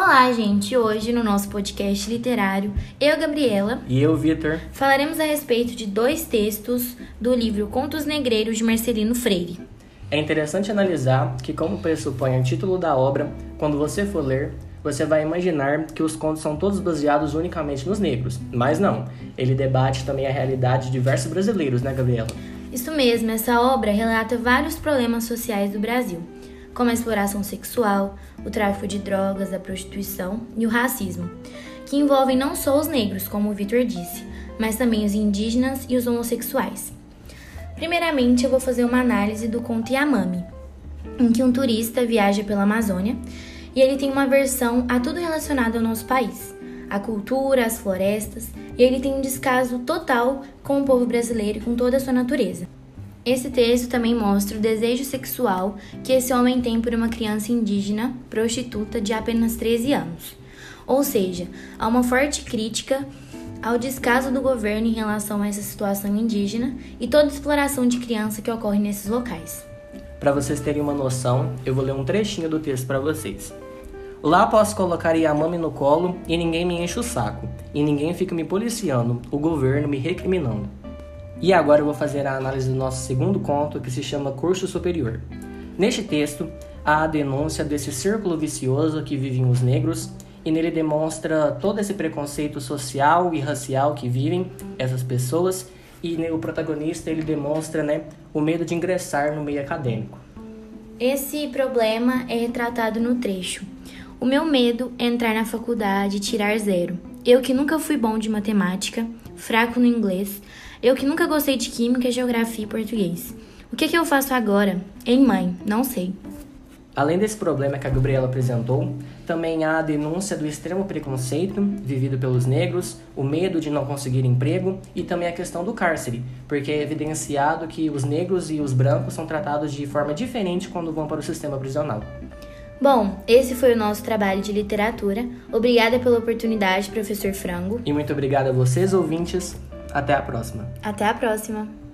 Olá, gente! Hoje, no nosso podcast literário, eu, Gabriela, E eu, Vitor. falaremos a respeito de dois textos do livro Contos Negreiros de Marcelino Freire. É interessante analisar que, como pressupõe o título da obra, quando você for ler, você vai imaginar que os contos são todos baseados unicamente nos negros. Mas não, ele debate também a realidade de diversos brasileiros, né, Gabriela? Isso mesmo, essa obra relata vários problemas sociais do Brasil, como a exploração sexual, o tráfico de drogas, a prostituição e o racismo, que envolvem não só os negros, como o Vitor disse, mas também os indígenas e os homossexuais. Primeiramente, eu vou fazer uma análise do conto Yamami, em que um turista viaja pela Amazônia e ele tem uma versão a tudo relacionado ao nosso país, a cultura, as florestas, e ele tem um descaso total com o povo brasileiro e com toda a sua natureza. Esse texto também mostra o desejo sexual que esse homem tem por uma criança indígena prostituta de apenas 13 anos. Ou seja, há uma forte crítica ao descaso do governo em relação a essa situação indígena e toda exploração de criança que ocorre nesses locais. Para vocês terem uma noção, eu vou ler um trechinho do texto para vocês. Lá posso colocar Yamami no colo e ninguém me enche o saco, e ninguém fica me policiando, o governo me recriminando. E agora eu vou fazer a análise do nosso segundo conto, que se chama Curso Superior. Neste texto, há a denúncia desse círculo vicioso que vivem os negros, e nele demonstra todo esse preconceito social e racial que vivem essas pessoas, e né, o protagonista ele demonstra né, o medo de ingressar no meio acadêmico. Esse problema é retratado no trecho. O meu medo é entrar na faculdade e tirar zero. Eu que nunca fui bom de matemática, fraco no inglês, eu que nunca gostei de química, geografia e português. O que, que eu faço agora? Em mãe, não sei. Além desse problema que a Gabriela apresentou, também há a denúncia do extremo preconceito vivido pelos negros, o medo de não conseguir emprego e também a questão do cárcere, porque é evidenciado que os negros e os brancos são tratados de forma diferente quando vão para o sistema prisional. Bom, esse foi o nosso trabalho de literatura. Obrigada pela oportunidade, professor Frango. E muito obrigado a vocês, ouvintes. Até a próxima. Até a próxima!